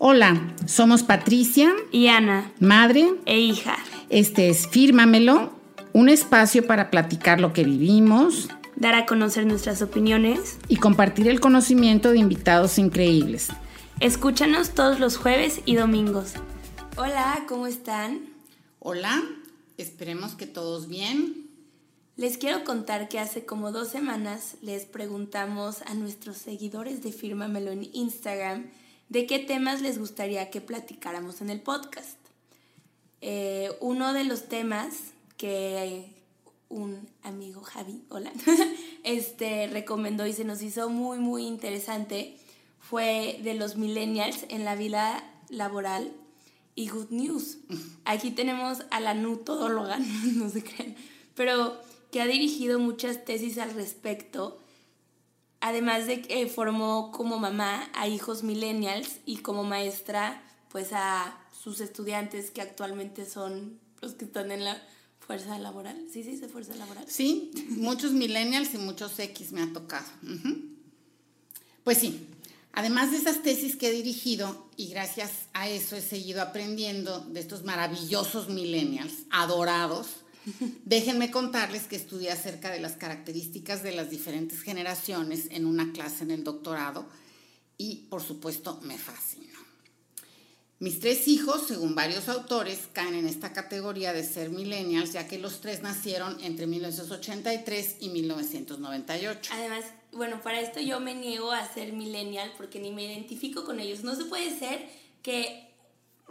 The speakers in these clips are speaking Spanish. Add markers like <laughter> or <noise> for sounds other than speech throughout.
Hola, somos Patricia y Ana, madre e hija. Este es Fírmamelo, un espacio para platicar lo que vivimos, dar a conocer nuestras opiniones y compartir el conocimiento de invitados increíbles. Escúchanos todos los jueves y domingos. Hola, ¿cómo están? Hola, esperemos que todos bien. Les quiero contar que hace como dos semanas les preguntamos a nuestros seguidores de Fírmamelo en Instagram de qué temas les gustaría que platicáramos en el podcast. Eh, uno de los temas que un amigo, Javi, hola, <laughs> este, recomendó y se nos hizo muy, muy interesante fue de los millennials en la vida laboral y good news. Aquí tenemos a la nutodóloga, <laughs> no se creen, pero que ha dirigido muchas tesis al respecto Además de que formó como mamá a hijos millennials y como maestra pues a sus estudiantes que actualmente son los que están en la fuerza laboral. ¿Sí se dice fuerza laboral? Sí, muchos millennials y muchos X me ha tocado. Pues sí, además de esas tesis que he dirigido y gracias a eso he seguido aprendiendo de estos maravillosos millennials, adorados, Déjenme contarles que estudié acerca de las características de las diferentes generaciones en una clase en el doctorado y por supuesto me fascinó. Mis tres hijos, según varios autores, caen en esta categoría de ser millennials, ya que los tres nacieron entre 1983 y 1998. Además, bueno, para esto yo me niego a ser millennial porque ni me identifico con ellos. No se puede ser que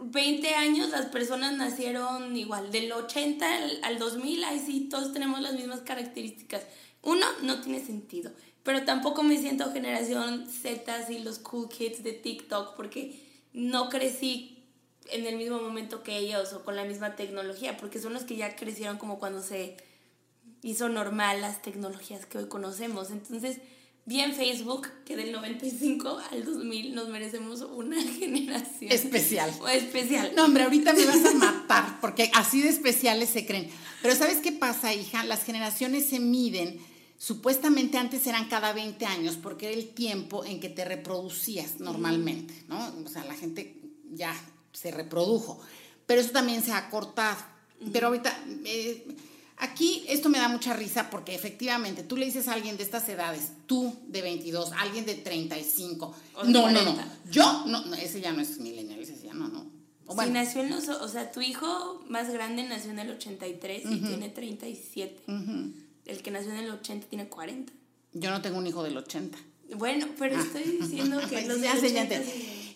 20 años las personas nacieron igual, del 80 al, 2000, ahí sí, todos tenemos las mismas características. Uno, no tiene sentido, pero tampoco me siento generación Z y los cool kids de TikTok porque no crecí en el mismo momento que ellos o con la misma tecnología, porque son los que ya crecieron como cuando se hizo normal las tecnologías que hoy conocemos. Entonces, bien Facebook, que del 95 al 2000 nos merecemos una <laughs> generación. Especial. O especial. No, hombre, ahorita me vas a <laughs> matar, porque así de especiales se creen. Pero ¿sabes qué pasa, hija? Las generaciones se miden, supuestamente antes eran cada 20 años, porque era el tiempo en que te reproducías normalmente, ¿no? O sea, la gente ya se reprodujo. Pero eso también se ha cortado. Pero ahorita... Eh, Aquí esto me da mucha risa porque efectivamente tú le dices a alguien de estas edades, tú de 22, alguien de 35. no, no, no. Yo, no, ese ya no es millennial, ese ya no, no. O sí, nació en los, o sea, tu hijo más grande nació en el 83 y tiene 37. El que nació en el 80 tiene 40. Yo no tengo un hijo del 80. Bueno, pero ah. estoy diciendo que <laughs> los de 80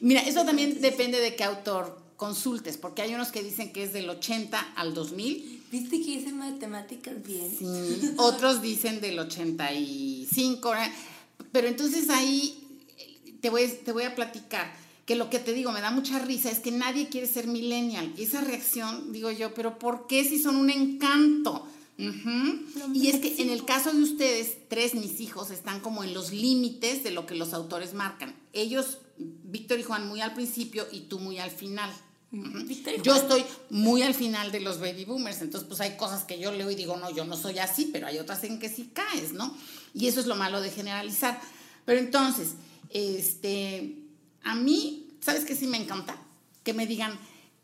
Mira, eso también depende de qué autor consultes, porque hay unos que dicen que es del 80 al 2000 Viste que hice matemáticas bien. Sí, <laughs> otros dicen del 85, pero entonces ahí te voy, te voy a platicar que lo que te digo me da mucha risa es que nadie quiere ser millennial. Y esa reacción, digo yo, pero ¿por qué si son un encanto? Y es que en el caso de ustedes, tres mis hijos están como en los límites de lo que los autores marcan. Ellos, Víctor y Juan, muy al principio y tú muy al final. Yo estoy muy al final de los baby boomers, entonces pues hay cosas que yo leo y digo, no, yo no soy así, pero hay otras en que sí caes, ¿no? Y eso es lo malo de generalizar. Pero entonces, este, a mí, ¿sabes qué sí me encanta? Que me digan,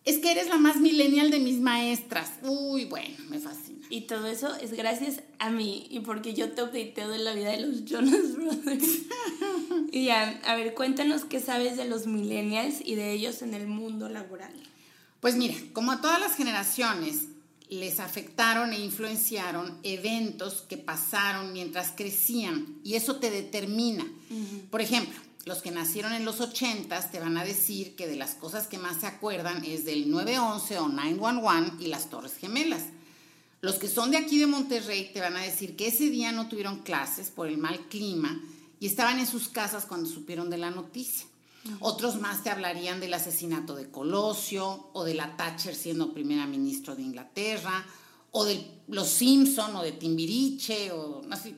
es que eres la más millennial de mis maestras. Uy, bueno, me fascina. Y todo eso es gracias a mí y porque yo te updateo de la vida de los Jonas Brothers. <laughs> y ya, a ver, cuéntanos qué sabes de los millennials y de ellos en el mundo laboral. Pues mira, como a todas las generaciones, les afectaron e influenciaron eventos que pasaron mientras crecían y eso te determina. Por ejemplo, los que nacieron en los 80 te van a decir que de las cosas que más se acuerdan es del 911 o 911 y las Torres Gemelas. Los que son de aquí de Monterrey te van a decir que ese día no tuvieron clases por el mal clima y estaban en sus casas cuando supieron de la noticia. Otros más te hablarían del asesinato de Colosio o de la Thatcher siendo primera ministra de Inglaterra o de los Simpson o de Timbiriche o así.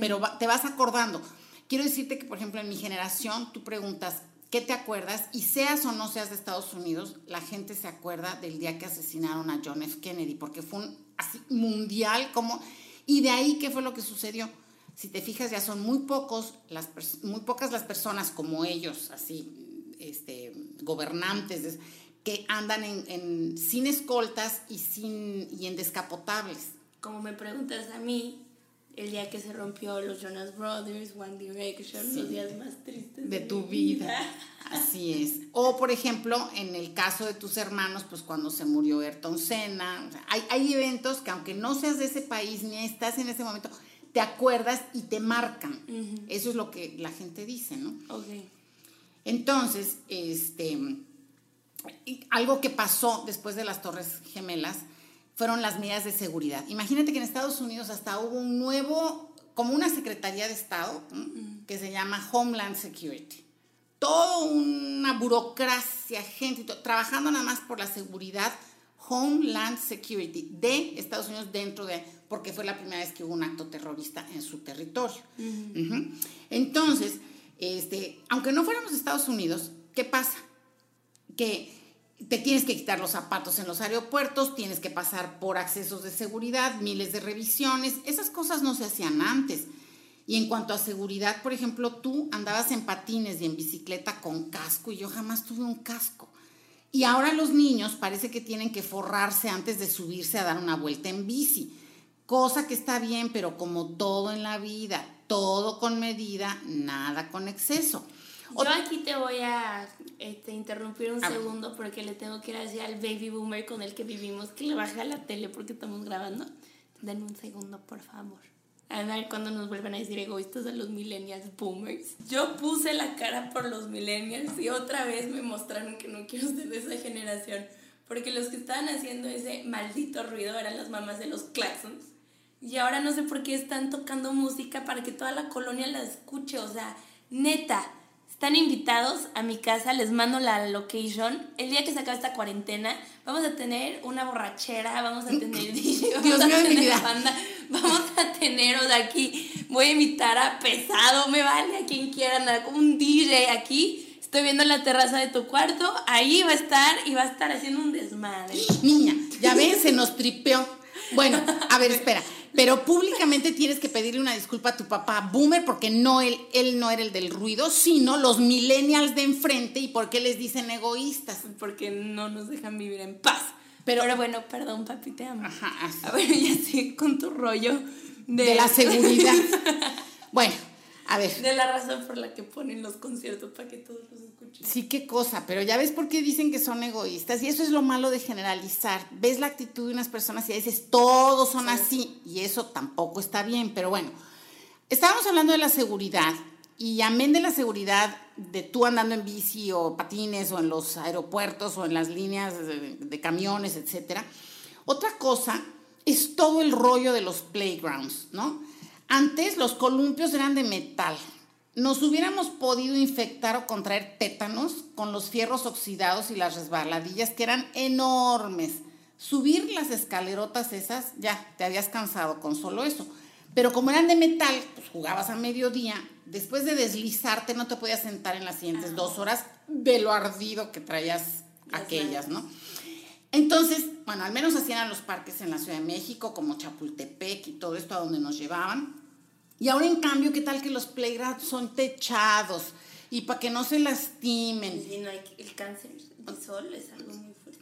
Pero te vas acordando. Quiero decirte que, por ejemplo, en mi generación, tú preguntas, ¿qué te acuerdas? Y seas o no seas de Estados Unidos, la gente se acuerda del día que asesinaron a John F. Kennedy, porque fue un así mundial como... Y de ahí, ¿qué fue lo que sucedió? Si te fijas, ya son muy, pocos las, muy pocas las personas como ellos, así, este, gobernantes que andan en, sin escoltas y, sin, y en descapotables. Como me preguntas a mí, el día que se rompió los Jonas Brothers, One Direction, los días más tristes de, tu vida. Así <laughs> es. O, por ejemplo, en el caso de tus hermanos, pues cuando se murió Ayrton Senna. hay, hay eventos que aunque no seas de ese país ni estás en ese momento, te acuerdas y te marcan. Eso es lo que la gente dice, ¿no? Ok. Entonces, este, algo que pasó después de las Torres Gemelas fueron las medidas de seguridad. Imagínate que en Estados Unidos hasta hubo un nuevo, como una Secretaría de Estado, que se llama Homeland Security. Toda una burocracia, gente, trabajando nada más por la seguridad Homeland Security de Estados Unidos dentro de, porque fue la primera vez que hubo un acto terrorista en su territorio. Entonces, este, aunque no fuéramos Estados Unidos, ¿qué pasa? Que te tienes que quitar los zapatos en los aeropuertos, tienes que pasar por accesos de seguridad, miles de revisiones, esas cosas no se hacían antes. Y en cuanto a seguridad, por ejemplo, tú andabas en patines y en bicicleta con casco y yo jamás tuve un casco. Y ahora los niños parece que tienen que forrarse antes de subirse a dar una vuelta en bici, cosa que está bien, pero como todo en la vida, todo con medida, nada con exceso. Yo aquí te voy a este, interrumpir un segundo porque le tengo que ir hacia el baby boomer con el que vivimos, que le baja la tele porque estamos grabando. Denme un segundo, por favor. A ver cuando nos vuelven a decir egoístas a los millennials boomers. Yo puse la cara por los millennials y otra vez me mostraron que no quiero ser de esa generación. Porque los que estaban haciendo ese maldito ruido eran las mamás de los claxons. Y ahora no sé por qué están tocando música para que toda la colonia la escuche. O sea, neta, están invitados a mi casa, les mando la location. El día que se acabe esta cuarentena, vamos a tener una borrachera, vamos a tener <laughs> DJ, vamos a tener banda, vamos a tener, o sea, aquí voy a invitar a Pesado, me vale, a quien quieran, un DJ aquí. Estoy viendo la terraza de tu cuarto, ahí va a estar y va a estar haciendo un desmadre. Niña, ya ves, se nos tripeó. Bueno, a ver, espera. Pero públicamente tienes que pedirle una disculpa a tu papá boomer porque no él, él no era el del ruido, sino los millennials de enfrente y por qué les dicen egoístas. Porque no nos dejan vivir en paz. Pero ahora bueno, perdón, papi, te amo. Ajá, A ver, ya sí, con tu rollo de, de la seguridad. <laughs> bueno, a ver. De la razón por la que ponen los conciertos para que todos los escuchen. Sí, qué cosa, pero ya ves por qué dicen que son egoístas. Y eso es lo malo de generalizar. Ves la actitud de unas personas y dices, todos son así. Y eso tampoco está bien. Pero bueno, estábamos hablando de la seguridad. Y amén de la seguridad de tú andando en bici o patines o en los aeropuertos o en las líneas de, de camiones, etcétera. Otra cosa es todo el rollo de los playgrounds, ¿no? Antes los columpios eran de metal. Nos hubiéramos podido infectar o contraer tétanos con los fierros oxidados y las resbaladillas que eran enormes. Subir las escalerotas esas, ya, te habías cansado con solo eso. Pero como eran de metal, pues jugabas a mediodía. Después de deslizarte no te podías sentar en las siguientes dos horas de lo ardido que traías aquellas, ¿no? Entonces, bueno, al menos hacían los parques en la Ciudad de México, como Chapultepec y todo esto a donde nos llevaban. Y ahora, en cambio, ¿qué tal que los playgrounds son techados? Y para que no se lastimen. Y no hay, el cáncer sol es algo muy fuerte.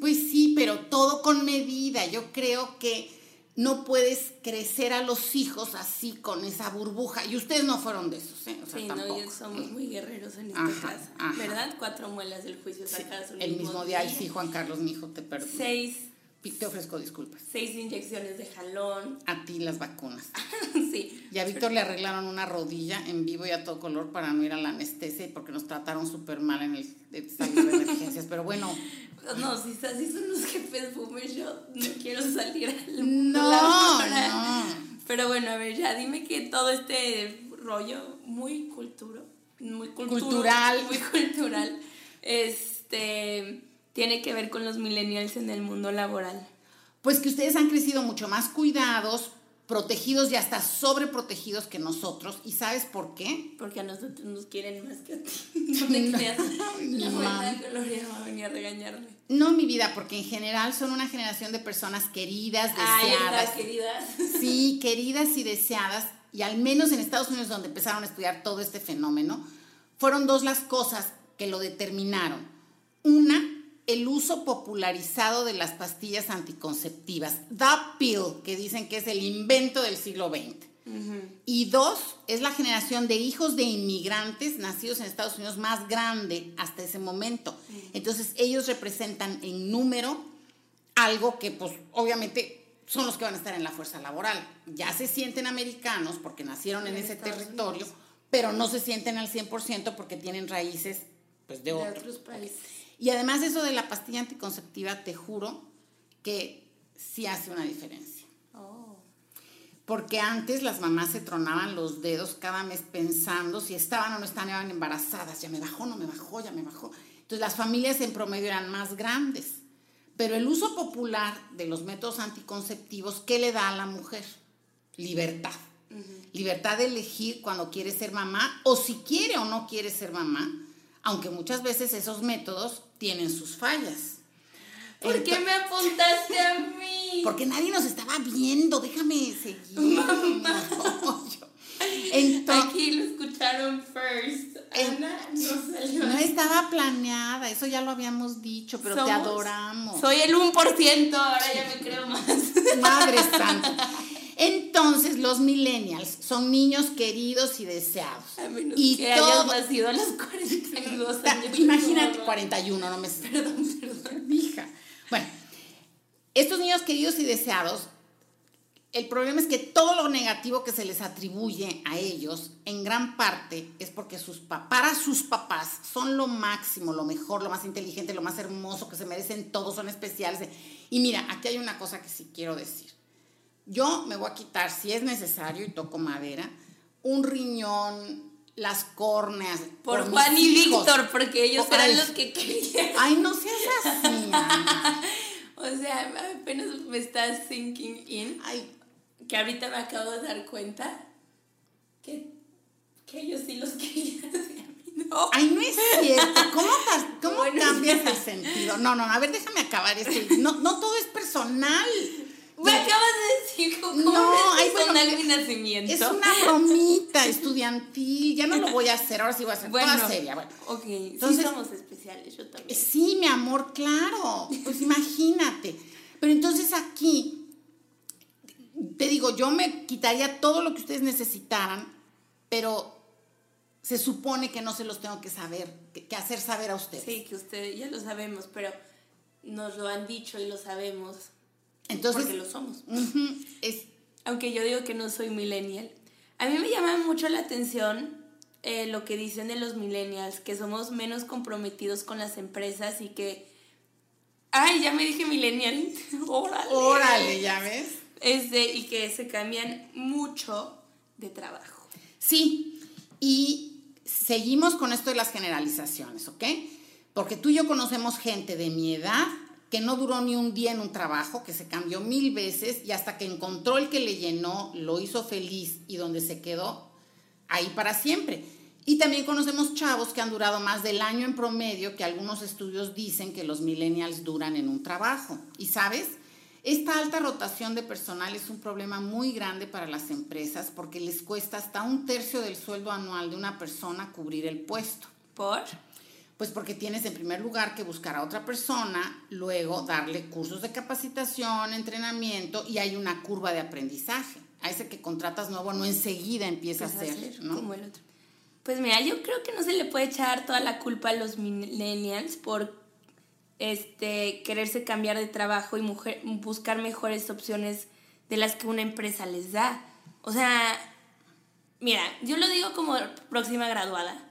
Pues sí, pero todo con medida. Yo creo que no puedes crecer a los hijos así con esa burbuja. Y ustedes no fueron de esos, ¿eh? sí, no, ellos somos muy guerreros en esta casa. ¿Verdad? Cuatro muelas del juicio sacadas El mismo día, sí, Juan Carlos, mi hijo, te perdono. Seis. Te ofrezco disculpas. Seis inyecciones de jalón. A ti las vacunas. <laughs> sí. Y a Víctor le arreglaron una rodilla en vivo y a todo color para no ir a la anestesia y porque nos trataron súper mal en el salón de emergencias. Pero bueno, <laughs> no, si así son los jefes boomers, yo no quiero salir al No, no. Pero bueno, a ver, ya dime que todo este rollo muy culturo, muy cultural, muy cultural, este tiene que ver con los millennials en el mundo laboral. Pues que ustedes han crecido mucho más cuidados, protegidos y hasta sobreprotegidos que nosotros. ¿Y sabes por qué? Porque a nosotros nos quieren más que a ti. <laughs> <laughs> No te creas. La Gloria va a venir a regañarme. No, mi vida, porque en general son una generación de personas queridas, deseadas. Ay, queridas. <laughs> Sí, queridas y deseadas. Y al menos en Estados Unidos, donde empezaron a estudiar todo este fenómeno, fueron dos las cosas que lo determinaron. Una, el uso popularizado de las pastillas anticonceptivas, the pill, que dicen que es el invento del siglo XX. Y dos, es la generación de hijos de inmigrantes nacidos en Estados Unidos más grande hasta ese momento. Entonces ellos representan en número algo que pues obviamente son los que van a estar en la fuerza laboral. Ya se sienten americanos porque nacieron en, ese territorio, pero no se sienten al 100% porque tienen raíces pues, de, otros países. Y además eso de la pastilla anticonceptiva, te juro que sí hace una diferencia. Oh. Porque antes las mamás se tronaban los dedos cada mes pensando si estaban o no estaban embarazadas. Ya me bajó, no me bajó, ya me bajó. Entonces las familias en promedio eran más grandes. Pero el uso popular de los métodos anticonceptivos, ¿qué le da a la mujer? Libertad. Libertad de elegir cuando quiere ser mamá o si quiere o no quiere ser mamá, aunque muchas veces esos métodos tienen sus fallas. ¿Por qué me apuntaste a mí? Porque nadie nos estaba viendo, déjame seguir. <laughs> Aquí lo escucharon first. Ana no salió. No estaba planeada, eso ya lo habíamos dicho, pero te adoramos. Soy el 1%, ahora ya me creo más. Madre santa. Entonces, los millennials son niños queridos y deseados. A menos y que hayas nacido a los 42 <laughs> años. Imagínate, 41, no me Perdón, perdón. Hija. Bueno, estos niños queridos y deseados el problema es que todo lo negativo que se les atribuye a ellos, en gran parte, es porque sus para sus papás son lo máximo, lo mejor, lo más inteligente, lo más hermoso, que se merecen todos, son especiales. Y mira, aquí hay una cosa que sí quiero decir. Yo me voy a quitar, si es necesario, y toco madera, un riñón, las córneas. Por, Juan y Víctor, porque ellos eran los que querían. <laughs> Ay, no seas así. <laughs> o sea, apenas me estás sinking in. Ay, que ahorita me acabo de dar cuenta que, que ellos sí los <laughs> querían no. Ay, no es cierto. ¿Cómo, cómo cambias el sentido? No, no, a ver, déjame acabar este. No, no todo es personal. Me acabas de decir cómo no, personal bueno, mi nacimiento. Es una bromita <laughs> estudiantil. Ya no lo voy a hacer, ahora sí voy a hacer bueno, toda seria. Bueno, ok, entonces sí somos especiales, yo también. Sí, mi amor, claro. Pues imagínate. Pero entonces aquí te digo, yo me quitaría todo lo que ustedes necesitaran, pero se supone que no se los tengo que saber, que, hacer saber a ustedes. Sí, que ustedes ya lo sabemos, pero nos lo han dicho y lo sabemos. Entonces, porque lo somos. es, Aunque yo digo que no soy millennial. A mí me llama mucho la atención eh, lo que dicen de los millennials, que somos menos comprometidos con las empresas y que... Ay, ya me dije millennial. <laughs> Órale. Órale, ya ves. Este, y que se cambian mucho de trabajo. Sí, y seguimos con esto de las generalizaciones, ¿ok? Porque tú y yo conocemos gente de mi edad que no duró ni un día en un trabajo, que se cambió mil veces y hasta que encontró el que le llenó, lo hizo feliz y donde se quedó, ahí para siempre. Y también conocemos chavos que han durado más del año en promedio, que algunos estudios dicen que los millennials duran en un trabajo. ¿Y sabes? Esta alta rotación de personal es un problema muy grande para las empresas porque les cuesta hasta un tercio del sueldo anual de una persona cubrir el puesto. ¿Por? Pues porque tienes en primer lugar que buscar a otra persona, luego darle cursos de capacitación, entrenamiento y hay una curva de aprendizaje. A ese que contratas nuevo no enseguida empieza a ser, ¿no? Como el otro. Pues mira, yo creo que no se le puede echar toda la culpa a los millennials por este, quererse cambiar de trabajo y mujer, buscar mejores opciones de las que una empresa les da. O sea, mira, yo lo digo como próxima graduada.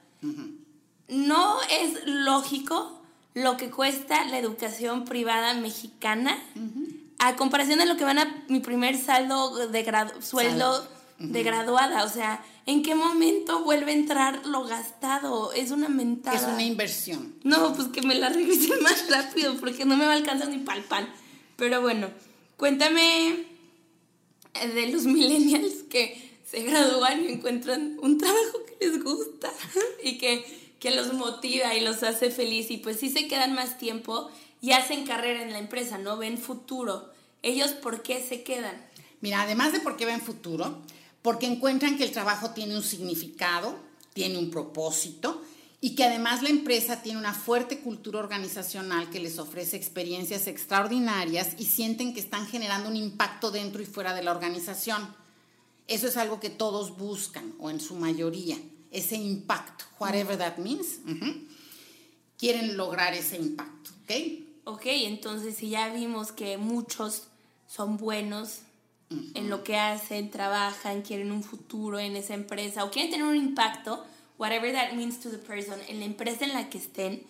No es lógico lo que cuesta la educación privada mexicana a comparación de lo que van a mi primer saldo de sueldo de graduada. O sea, ¿En qué momento vuelve a entrar lo gastado? Es una mentada. Es una inversión. No, pues que me la regresen <laughs> más rápido porque no me va a alcanzar ni pal pan. Pero bueno, cuéntame de los <laughs> millennials que se gradúan y encuentran un trabajo que les gusta <laughs> y que, que los motiva y los hace feliz y pues sí se quedan más tiempo y hacen carrera en la empresa, no ven futuro. Ellos, ¿por qué se quedan? Mira, además de por qué ven futuro, porque encuentran que el trabajo tiene un significado, tiene un propósito y que además la empresa tiene una fuerte cultura organizacional que les ofrece experiencias extraordinarias y sienten que están generando un impacto dentro y fuera de la organización. Eso es algo que todos buscan, o en su mayoría, ese impacto, whatever that means. Quieren lograr ese impacto, ¿ok? Ok, entonces si ya vimos que muchos son buenos en lo que hacen, trabajan, quieren un futuro en esa empresa o quieren tener un impacto, whatever that means to the person, en la empresa en la que estén,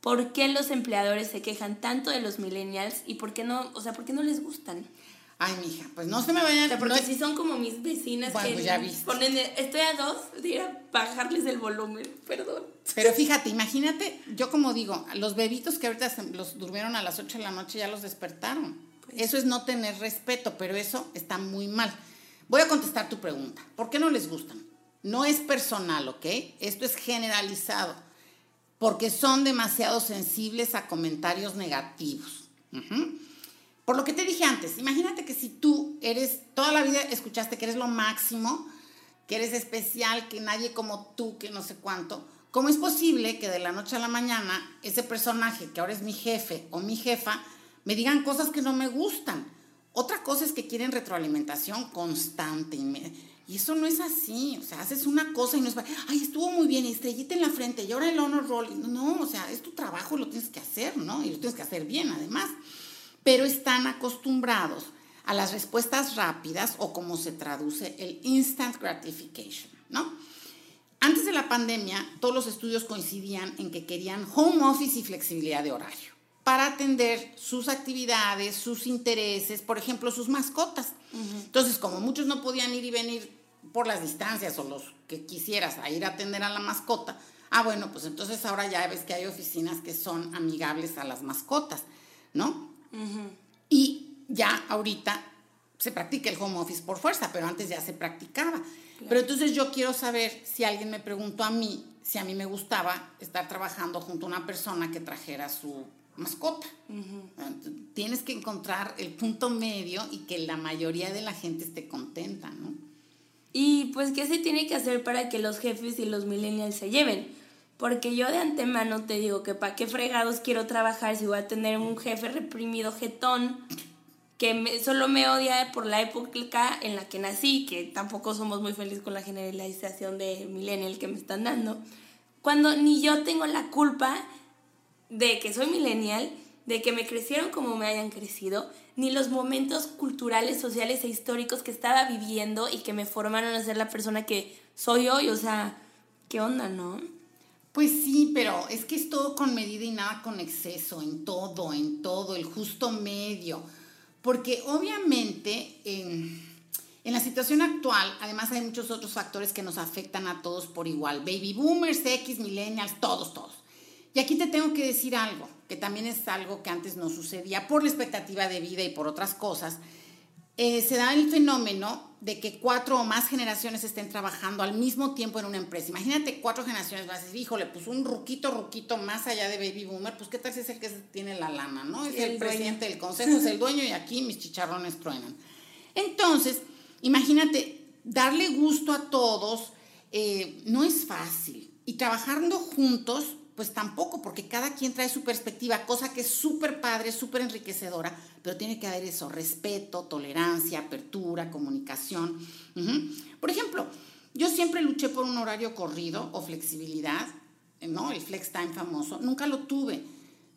¿por qué los empleadores se quejan tanto de los millennials y por qué no, o sea, por qué no les gustan? Ay, mija, pues no se me vayan. a... porque si son como mis vecinas que pues ya ponen, estoy a dos, diría bajarles el volumen, perdón. Pero fíjate, imagínate, yo como digo, los bebitos que ahorita los durmieron a las 8 de la noche ya los despertaron. Pues eso es no tener respeto, pero eso está muy mal. Voy a contestar tu pregunta. ¿Por qué no les gustan? No es personal, ¿ok? Esto es generalizado, porque son demasiado sensibles a comentarios negativos. Por lo que te dije antes, imagínate que si tú eres, toda la vida escuchaste que eres lo máximo, que eres especial, que nadie como tú, que no sé cuánto, ¿cómo es posible que de la noche a la mañana ese personaje, que ahora es mi jefe o mi jefa, me digan cosas que no me gustan? Otra cosa es que quieren retroalimentación constante. Y eso no es así, o sea, haces una cosa y no es, ay, estuvo muy bien, estrellita en la frente y ahora el honor roll. No, o sea, es tu trabajo, lo tienes que hacer, ¿no? Y lo tienes que hacer bien, además. Pero están acostumbrados a las respuestas rápidas o como se traduce el instant gratification, ¿no? Antes de la pandemia, todos los estudios coincidían en que querían home office y flexibilidad de horario para atender sus actividades, sus intereses, por ejemplo, sus mascotas. Entonces, como muchos no podían ir y venir por las distancias o los que quisieras a ir a atender a la mascota. Ah, bueno, pues entonces ahora ya ves que hay oficinas que son amigables a las mascotas, ¿no? Y ya ahorita se practica el home office por fuerza, pero antes ya se practicaba. Pero entonces yo quiero saber si alguien me preguntó a mí si a mí me gustaba estar trabajando junto a una persona que trajera su mascota. Tienes que encontrar el punto medio y que la mayoría de la gente esté contenta, ¿no? Y pues, ¿qué se tiene que hacer para que los jefes y los millennials se lleven? Porque yo de antemano te digo que para qué fregados quiero trabajar si voy a tener un jefe reprimido jetón que solo me odia por la época en la que nací, que tampoco somos muy felices con la generalización de millennial que me están dando, cuando ni yo tengo la culpa de que soy millennial, de que me crecieron como me hayan crecido, ni los momentos culturales, sociales e históricos que estaba viviendo y que me formaron a ser la persona que soy hoy. O sea, ¿qué onda, no? Pues sí, pero es que es todo con medida y nada con exceso, en todo, en todo, el justo medio. Porque obviamente en, la situación actual, además hay muchos otros factores que nos afectan a todos por igual. Baby boomers, X, millennials, todos, todos. Y aquí te tengo que decir algo que también es algo que antes no sucedía por la expectativa de vida y por otras cosas, eh, se da el fenómeno de que cuatro o más generaciones estén trabajando al mismo tiempo en una empresa. Imagínate cuatro generaciones más, híjole, pues un ruquito, ruquito más allá de Baby Boomer, pues qué tal si es el que tiene la lana, ¿no? Es el, presidente del consejo, es el dueño y aquí mis chicharrones truenan. Entonces, imagínate, darle gusto a todos eh, no es fácil. Y trabajando juntos pues tampoco, porque cada quien trae su perspectiva, cosa que es súper padre, súper enriquecedora, pero tiene que haber eso, respeto, tolerancia, apertura, comunicación. Por ejemplo, yo siempre luché por un horario corrido o flexibilidad, ¿no? El flex time famoso, nunca lo tuve,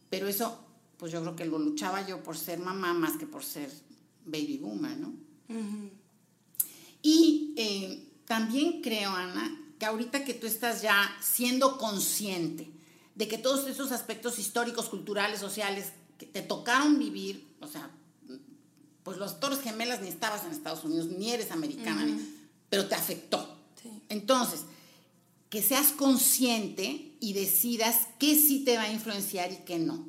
pero eso, pues yo creo que lo luchaba yo por ser mamá más que por ser baby boomer, ¿no? Y eh, también creo, Ana, que ahorita que tú estás ya siendo consciente, de que todos esos aspectos históricos, culturales, sociales que te tocaron vivir, o sea, pues los Torres Gemelas ni estabas en Estados Unidos, ni eres americana, pero te afectó. Entonces, que seas consciente y decidas qué sí te va a influenciar y qué no.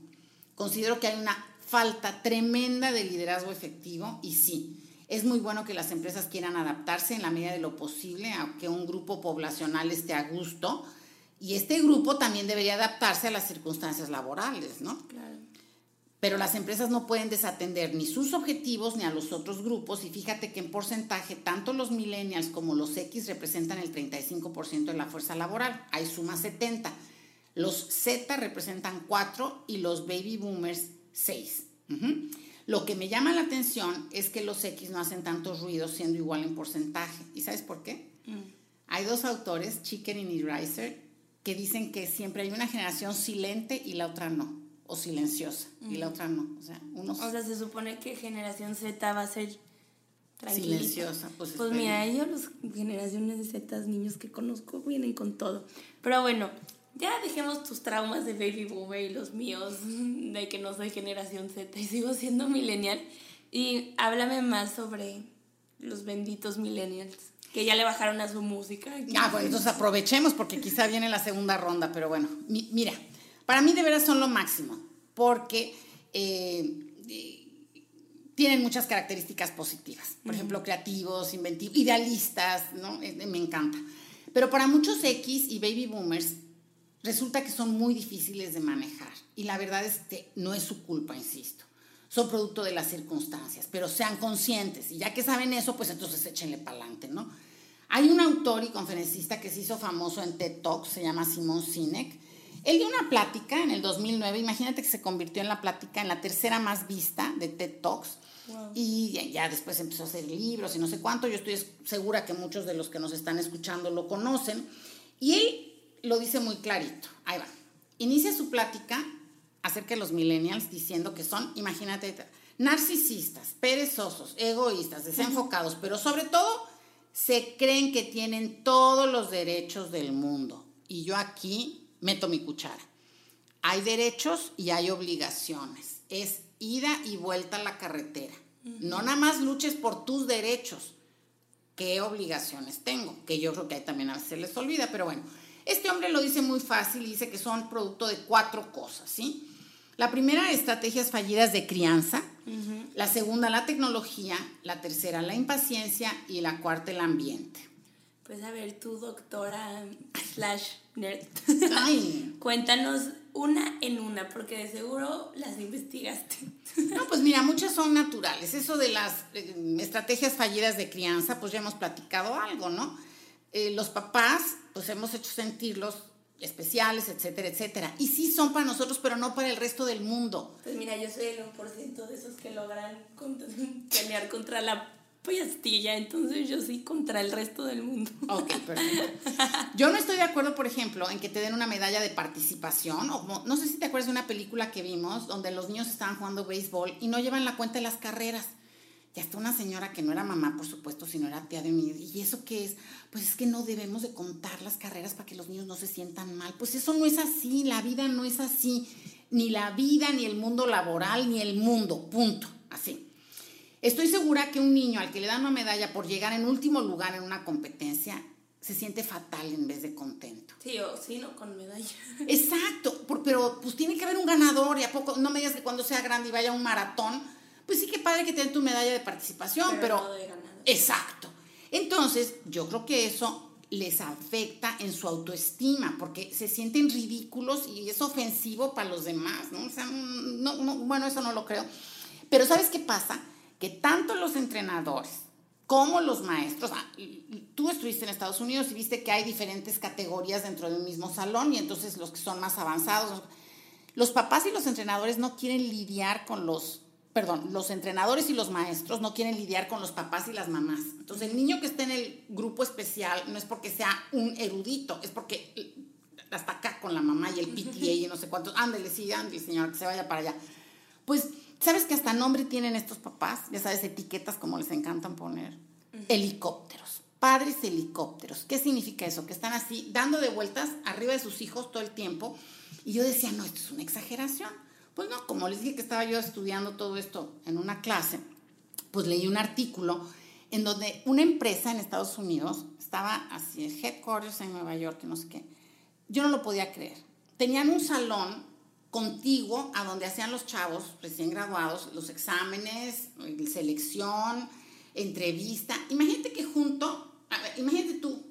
Considero que hay una falta tremenda de liderazgo efectivo y sí, es muy bueno que las empresas quieran adaptarse en la medida de lo posible a que un grupo poblacional esté a gusto, y este grupo también debería adaptarse a las circunstancias laborales, ¿no? Claro. Pero las empresas no pueden desatender ni sus objetivos ni a los otros grupos y fíjate que en porcentaje tanto los millennials como los X representan el 35% de la fuerza laboral, hay suma 70. Los Z representan 4 y los baby boomers 6. Lo que me llama la atención es que los X no hacen tantos ruidos siendo igual en porcentaje. ¿Y sabes por qué? Mm. Hay dos autores, Chicken y Reiser, que dicen que siempre hay una generación silente y la otra no, o silenciosa, y la otra no. O sea, unos... o sea, se supone que generación Z va a ser Silenciosa, pues. Pues mira, ellos, las generaciones de Z, niños que conozco, vienen con todo. Pero bueno, ya dejemos tus traumas de baby boomer y los míos <laughs> de que no soy generación Z y sigo siendo millennial. Y háblame más sobre los benditos millennials, que ya le bajaron a su música. Ah, bueno, entonces aprovechemos porque quizá viene la segunda ronda, pero bueno, mira, para mí de veras son lo máximo, porque eh, tienen muchas características positivas. Por ejemplo, creativos, inventivos, idealistas, ¿no? Me encanta. Pero para muchos X y baby boomers resulta que son muy difíciles de manejar. Y la verdad es que no es su culpa, insisto. Son producto de las circunstancias, pero sean conscientes. Y ya que saben eso, pues entonces échenle para adelante, ¿no? Hay un autor y conferencista que se hizo famoso en TED Talks, se llama Simon Sinek, él dio una plática en el 2009, imagínate que se convirtió en la plática, en la tercera más vista de TED Talks. Y ya después empezó a hacer libros y no sé cuánto. Yo estoy segura que muchos de los que nos están escuchando lo conocen. Y él lo dice muy clarito. Ahí va. Inicia su plática acerca de los millennials diciendo que son, imagínate, narcisistas, perezosos, egoístas, desenfocados, pero sobre todo se creen que tienen todos los derechos del mundo. Y yo aquí meto mi cuchara. Hay derechos y hay obligaciones. Es ida y vuelta a la carretera. No nada más luches por tus derechos. ¿Qué obligaciones tengo? Que yo creo que ahí también a veces se les olvida, pero bueno. Este hombre lo dice muy fácil, dice que son producto de cuatro cosas, ¿sí? La primera, estrategias fallidas de crianza. La segunda, la tecnología. La tercera, la impaciencia. Y la cuarta, el ambiente. Pues a ver, tú, doctora slash nerd, <laughs> cuéntanos una en una, porque de seguro las investigaste. No, pues mira, muchas son naturales. Eso de las eh, estrategias fallidas de crianza, pues ya hemos platicado algo, ¿no? Eh, los papás, pues hemos hecho sentirlos especiales, etcétera, etcétera. Y sí son para nosotros, pero no para el resto del mundo. Pues mira, yo soy el 1% de esos que logran <laughs> pelear contra la pastilla, entonces yo sí contra el resto del mundo. Ok, <laughs> perfecto. Yo no estoy de acuerdo, por ejemplo, en que te den una medalla de participación. O, no sé si te acuerdas de una película que vimos donde los niños estaban jugando béisbol y no llevan la cuenta de las carreras. Y hasta una señora que no era mamá, por supuesto, sino era tía de un niño. ¿Y eso qué es? Pues es que no debemos de contar las carreras para que los niños no se sientan mal. Pues eso no es así, la vida no es así. Ni la vida, ni el mundo laboral, ni el mundo, punto. Así. Estoy segura que un niño al que le dan una medalla por llegar en último lugar en una competencia se siente fatal en vez de contento. Sí, o sí, no con medalla. Exacto, pero pues tiene que haber un ganador y a poco, no me digas que cuando sea grande y vaya a un maratón, pues sí que padre que te den tu medalla de participación, pero... exacto. Entonces, yo creo que eso les afecta en su autoestima, porque se sienten ridículos y es ofensivo para los demás, ¿no? O sea, no, no, bueno, eso no lo creo. Pero ¿sabes qué pasa? que tanto los entrenadores como los maestros, tú estuviste en Estados Unidos y viste que hay diferentes categorías dentro de un mismo salón y entonces los que son más avanzados, los papás y los entrenadores no quieren lidiar con los, perdón, los entrenadores y los maestros no quieren lidiar con los papás y las mamás. Entonces el niño que está en el grupo especial no es porque sea un erudito, es porque hasta acá con la mamá y el PTA y no sé cuántos, ándele, sí, ándele, señor, que se vaya para allá. Pues ¿Sabes que hasta nombre tienen estos papás? Ya sabes, etiquetas como les encantan poner. Helicópteros. Padres helicópteros. ¿Qué significa eso? Que están así dando de vueltas arriba de sus hijos todo el tiempo. Y yo decía, no, esto es una exageración. Pues no, como les dije que estaba yo estudiando todo esto en una clase, pues leí un artículo en donde una empresa en Estados Unidos estaba así, el headquarters en Nueva York, no sé qué. Yo no lo podía creer. Tenían un salón contigo a donde hacían los chavos recién graduados los exámenes, selección, entrevista. Imagínate que junto, imagínate tú,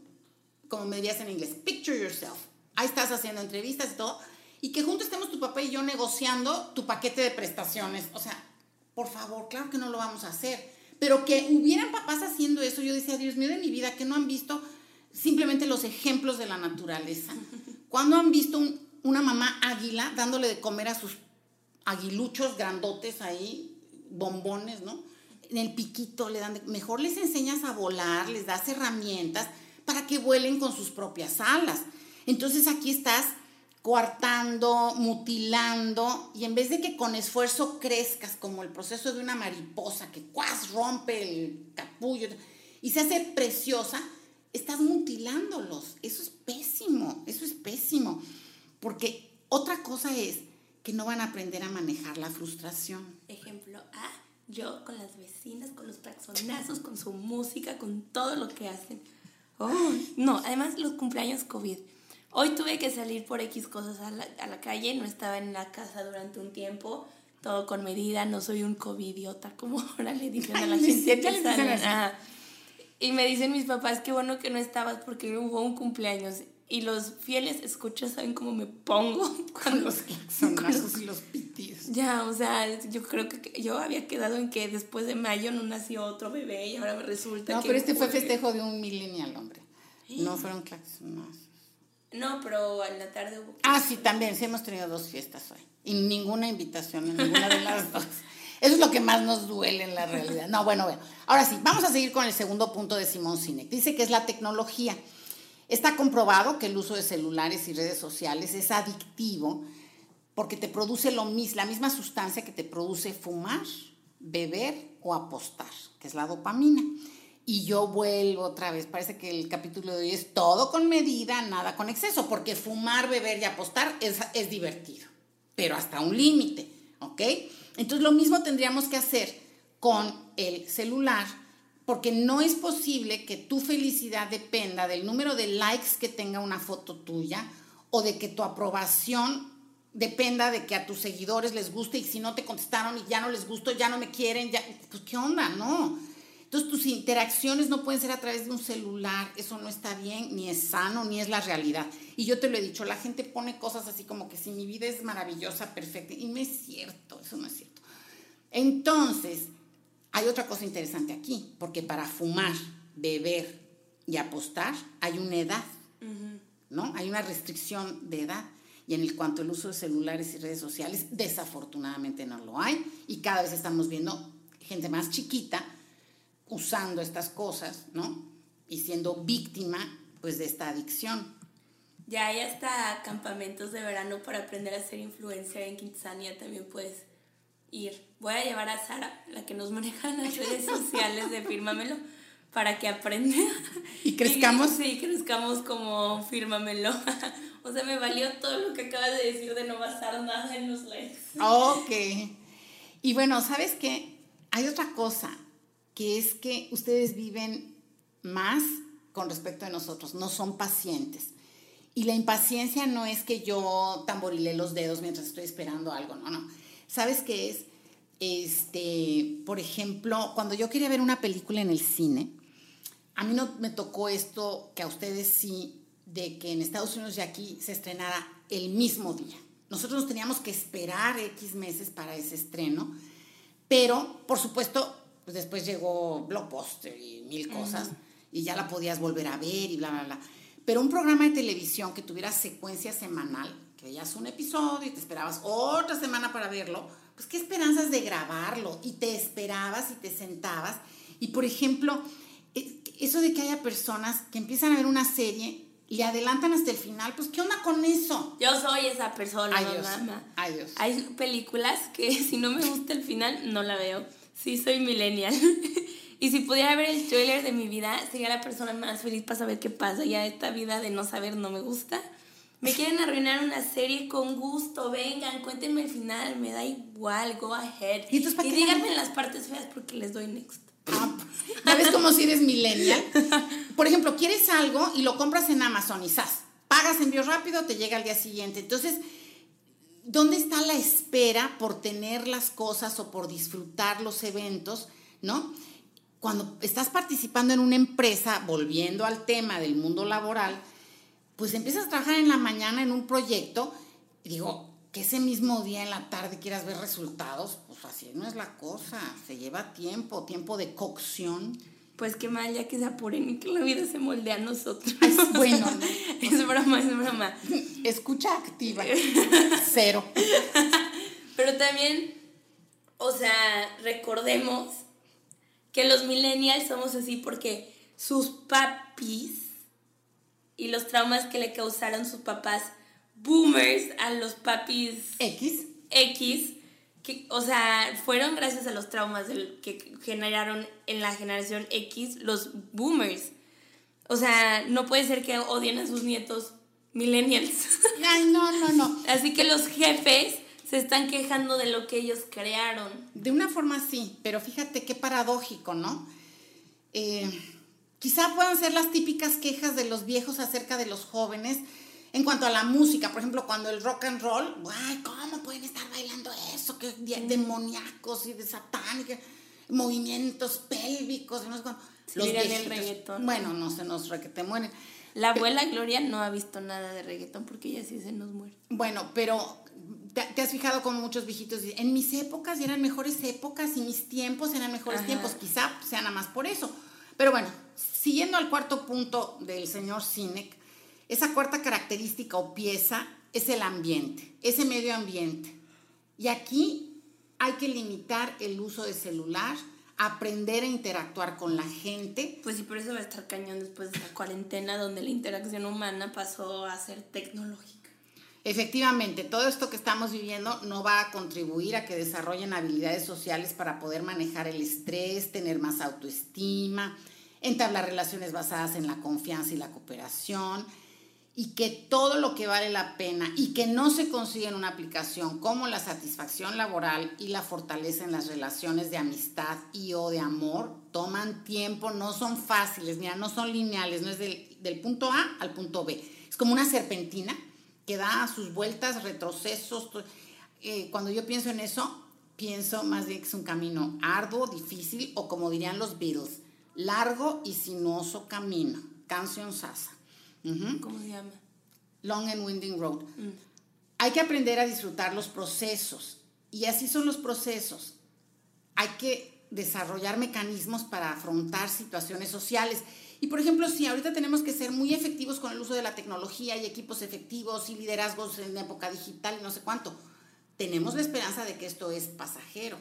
como me dirías en inglés, picture yourself. Ahí estás haciendo entrevistas y todo, y que junto estemos tu papá y yo negociando tu paquete de prestaciones. O sea, por favor, claro que no lo vamos a hacer. Pero que hubieran papás haciendo eso, yo decía, Dios mío de mi vida, que no han visto simplemente los ejemplos de la naturaleza. Cuando han visto un una mamá águila dándole de comer a sus aguiluchos grandotes ahí, bombones, ¿no? En el piquito le dan, mejor les enseñas a volar, les das herramientas para que vuelen con sus propias alas. Entonces aquí estás coartando, mutilando, y en vez de que con esfuerzo crezcas como el proceso de una mariposa que cuas rompe el capullo y se hace preciosa, estás mutilándolos. Eso es pésimo, eso es pésimo. Porque otra cosa es que no van a aprender a manejar la frustración. Ejemplo A, yo con las vecinas, con los taxonazos, con su música, con todo lo que hacen. Oh, no, además los cumpleaños COVID. Hoy tuve que salir por X cosas a la, a la calle, no estaba en la casa durante un tiempo, todo con medida, no soy un covidiota, como <laughs> ahora le dicen a la gente que sale. Y me dicen mis papás, qué bueno que no estabas porque hubo un cumpleaños y los fieles escuchas saben cómo me pongo <laughs> con los claxonazos y los pitidos. Ya, o sea, yo creo que yo había quedado en que después de mayo no nació otro bebé y ahora me resulta no, pero este fue festejo de un millennial, hombre. No fueron claxonazos. No, pero en la tarde hubo... Ah, sí, también, sí hemos tenido dos fiestas hoy. Y ninguna invitación en ninguna de las dos. <laughs> Eso es lo que más nos duele en la realidad. No, bueno, bueno. Ahora sí, vamos a seguir con el segundo punto de Simón Sinek. Dice que es la tecnología. Está comprobado que el uso de celulares y redes sociales es adictivo porque te produce lo mismo, la misma sustancia que te produce fumar, beber o apostar, que es la dopamina. Y yo vuelvo otra vez, parece que el capítulo de hoy es todo con medida, nada con exceso, porque fumar, beber y apostar es, es divertido, pero hasta un límite, ¿ok? Entonces lo mismo tendríamos que hacer con el celular porque no es posible que tu felicidad dependa del número de likes que tenga una foto tuya o de que tu aprobación dependa de que a tus seguidores les guste y si no te contestaron y ya no les gustó, ya no me quieren, ya, pues qué onda, no. Entonces tus interacciones no pueden ser a través de un celular, eso no está bien, ni es sano, ni es la realidad. Y yo te lo he dicho, la gente pone cosas así como que si mi vida es maravillosa, perfecta, y no es cierto, eso no es cierto. Entonces, hay otra cosa interesante aquí, porque para fumar, beber y apostar hay una edad, ¿no? Hay una restricción de edad. Y en el cuanto al uso de celulares y redes sociales, desafortunadamente no lo hay. Y cada vez estamos viendo gente más chiquita usando estas cosas, ¿no? Y siendo víctima, pues, de esta adicción. Ya hay hasta campamentos de verano para aprender a ser influencer en Kitsania, también puedes ir. Voy a llevar a Sara, la que nos maneja las redes sociales de Fírmamelo, para que aprenda. ¿Y crezcamos? sí, crezcamos como Fírmamelo. <laughs> o sea, me valió todo lo que acabas de decir de no basar nada en los likes. Ok. Y bueno, ¿sabes qué? Hay otra cosa, que es que ustedes viven más con respecto a nosotros, no son pacientes. Y la impaciencia no es que yo tamborile los dedos mientras estoy esperando algo, no, no ¿Sabes qué es? Este, por ejemplo, cuando yo quería ver una película en el cine, a mí no me tocó esto que a ustedes sí, de que en Estados Unidos y aquí se estrenara el mismo día. Nosotros teníamos que esperar X meses para ese estreno, pero por supuesto, pues después llegó Blockbuster y mil cosas, y ya la podías volver a ver y bla, bla, bla. Pero un programa de televisión que tuviera secuencia semanal, que veías un episodio y te esperabas otra semana para verlo, pues qué esperanzas de grabarlo y te esperabas y te sentabas. Y por ejemplo, eh, eso de que haya personas que empiezan a ver una serie y adelantan hasta el final, pues ¿qué onda con eso? Yo soy esa persona, Adiós. mamá. Adiós. Hay películas que <laughs> si no me gusta el final, no la veo. Sí, soy millennial. <laughs> y si pudiera ver el trailer de mi vida, sería la persona más feliz para saber qué pasa. Ya esta vida de no saber no me gusta. Me quieren arruinar una serie con gusto, vengan, cuéntenme el final, me da igual, go ahead. Y, díganme las partes feas porque les doy next. Ah, ya ves como si eres millennial. <laughs> Por ejemplo, quieres algo y lo compras en Amazon y ¡zas! Pagas envío rápido, te llega al día siguiente. Entonces, ¿dónde está la espera por tener las cosas o por disfrutar los eventos, no? Cuando estás participando en una empresa, volviendo al tema del mundo laboral, pues empiezas a trabajar en la mañana en un proyecto, y digo, que ese mismo día en la tarde quieras ver resultados, pues así no es la cosa, se lleva tiempo, tiempo de cocción. Pues qué mal, ya que se apuren y que la vida se moldea a nosotros. Bueno. <laughs> es broma, es broma. Escucha activa. <laughs> Cero. Pero también, o sea, recordemos que los millennials somos así porque sus papis y los traumas que le causaron sus papás boomers a los papis X. X, que, o sea, fueron gracias a los traumas del, que generaron en la generación X los boomers. O sea, no puede ser que odien a sus nietos millennials. <laughs> Ay, no, no, no. Así que los jefes se están quejando de lo que ellos crearon. De una forma sí, pero fíjate qué paradójico, ¿no? Eh, quizá puedan ser las típicas quejas de los viejos acerca de los jóvenes en cuanto a la música. Por ejemplo, cuando el rock and roll, ¡ay, cómo pueden estar bailando eso! ¡Qué demoníacos y de satánicos! Movimientos pélvicos, no sé cuándo. Los el reggaetón. Bueno, no se nos requete mueren. La abuela Gloria no ha visto nada de reggaetón porque ella sí se nos muere. Bueno, pero te, has fijado como muchos viejitos dicen, en mis épocas eran mejores épocas y mis tiempos eran mejores tiempos, quizá sea nada más por eso. Pero bueno, siguiendo al cuarto punto del señor Sinek, esa cuarta característica o pieza es el ambiente, ese medio ambiente. Y aquí hay que limitar el uso de celular, aprender a interactuar con la gente. Pues sí, por eso va a estar cañón después de la cuarentena, donde la interacción humana pasó a ser tecnológica. Efectivamente, todo esto que estamos viviendo no va a contribuir a que desarrollen habilidades sociales para poder manejar el estrés, tener más autoestima, entablar relaciones basadas en la confianza y la cooperación, y que todo lo que vale la pena y que no se consigue en una aplicación como la satisfacción laboral y la fortaleza en las relaciones de amistad y o de amor toman tiempo, no son fáciles, mira, no son lineales, no es del, del punto A al punto B, es como una serpentina que da sus vueltas, retrocesos. Eh, cuando yo pienso en eso, pienso más bien que es un camino arduo, difícil, o como dirían los Beatles, largo y sinuoso camino. Canción Sasa. ¿Cómo se llama? Long and Winding Road. Mm. Hay que aprender a disfrutar los procesos. Y así son los procesos. Hay que desarrollar mecanismos para afrontar situaciones sociales. Y por ejemplo, si ahorita tenemos que ser muy efectivos con el uso de la tecnología y equipos efectivos y liderazgos en época digital y no sé cuánto, tenemos la esperanza de que esto es pasajero.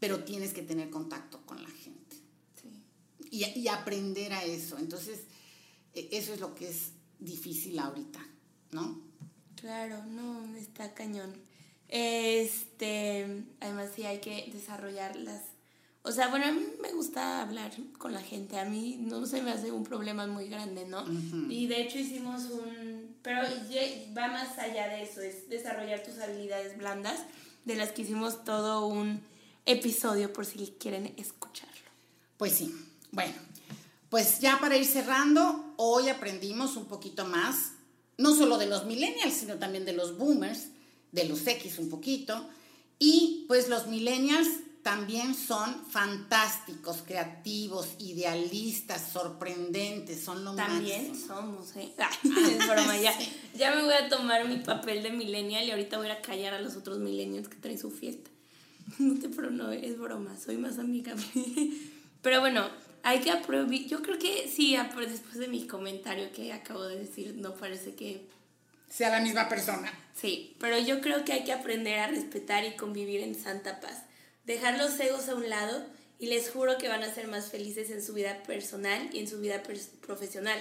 Pero tienes que tener contacto con la gente. Y, y, aprender a eso. Entonces, eso es lo que es difícil ahorita, ¿no? Claro, no, está cañón. Este, además sí hay que desarrollar las o sea, bueno, a mí me gusta hablar con la gente, a mí no se me hace un problema muy grande, ¿no? Y de hecho hicimos un, pero va más allá de eso, es desarrollar tus habilidades blandas, de las que hicimos todo un episodio por si quieren escucharlo. Pues sí, bueno, pues ya para ir cerrando, hoy aprendimos un poquito más, no solo de los millennials, sino también de los boomers, de los X un poquito, y pues los millennials también son fantásticos, creativos, idealistas, sorprendentes, son lo También somos, ¿eh? <laughs> es broma, ya, ya me voy a tomar mi papel de millennial y ahorita voy a callar a los otros millennials que traen su fiesta. <laughs> No te pero no, es broma, soy más amigable. <laughs> Pero bueno, hay que aprobar, yo creo que sí, después de mi comentario que acabo de decir, no parece que... Sea la misma persona. Sí, pero yo creo que hay que aprender a respetar y convivir en santa paz dejar los egos a un lado y les juro que van a ser más felices en su vida personal y en su vida profesional.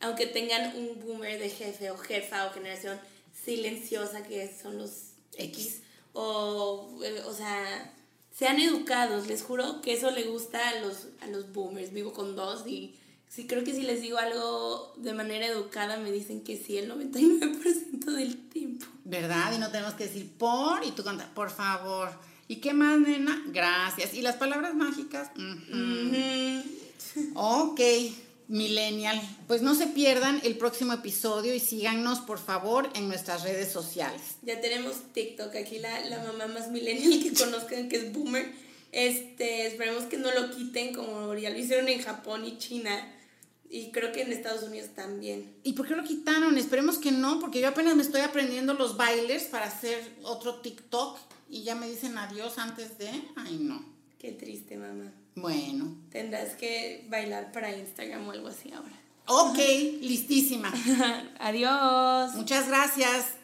Aunque tengan un boomer de jefe o jefa o generación silenciosa que son los X. O, eh, o sea, sean educados. Les juro que eso le gusta a los, a los boomers. Vivo con dos y sí, creo que si les digo algo de manera educada me dicen que sí el 99% del tiempo. ¿Verdad? Y no tenemos que decir por y tú cantas, por favor. ¿Y qué más, nena? Gracias. ¿Y las palabras mágicas? Ok, millennial. Pues no se pierdan el próximo episodio y síganos, por favor, en nuestras redes sociales. Ya tenemos TikTok, aquí la, mamá más millennial que conozcan, que es Boomer. Este, esperemos que no lo quiten como ya lo hicieron en Japón y China. Y creo que en Estados Unidos también. ¿Y por qué lo quitaron? Esperemos que no, porque yo apenas me estoy aprendiendo los bailes para hacer otro TikTok y ya me dicen adiós antes de... Ay, no. Qué triste, mamá. Bueno. Tendrás que bailar para Instagram o algo así ahora. Ok, listísima. <laughs> Adiós. Muchas gracias.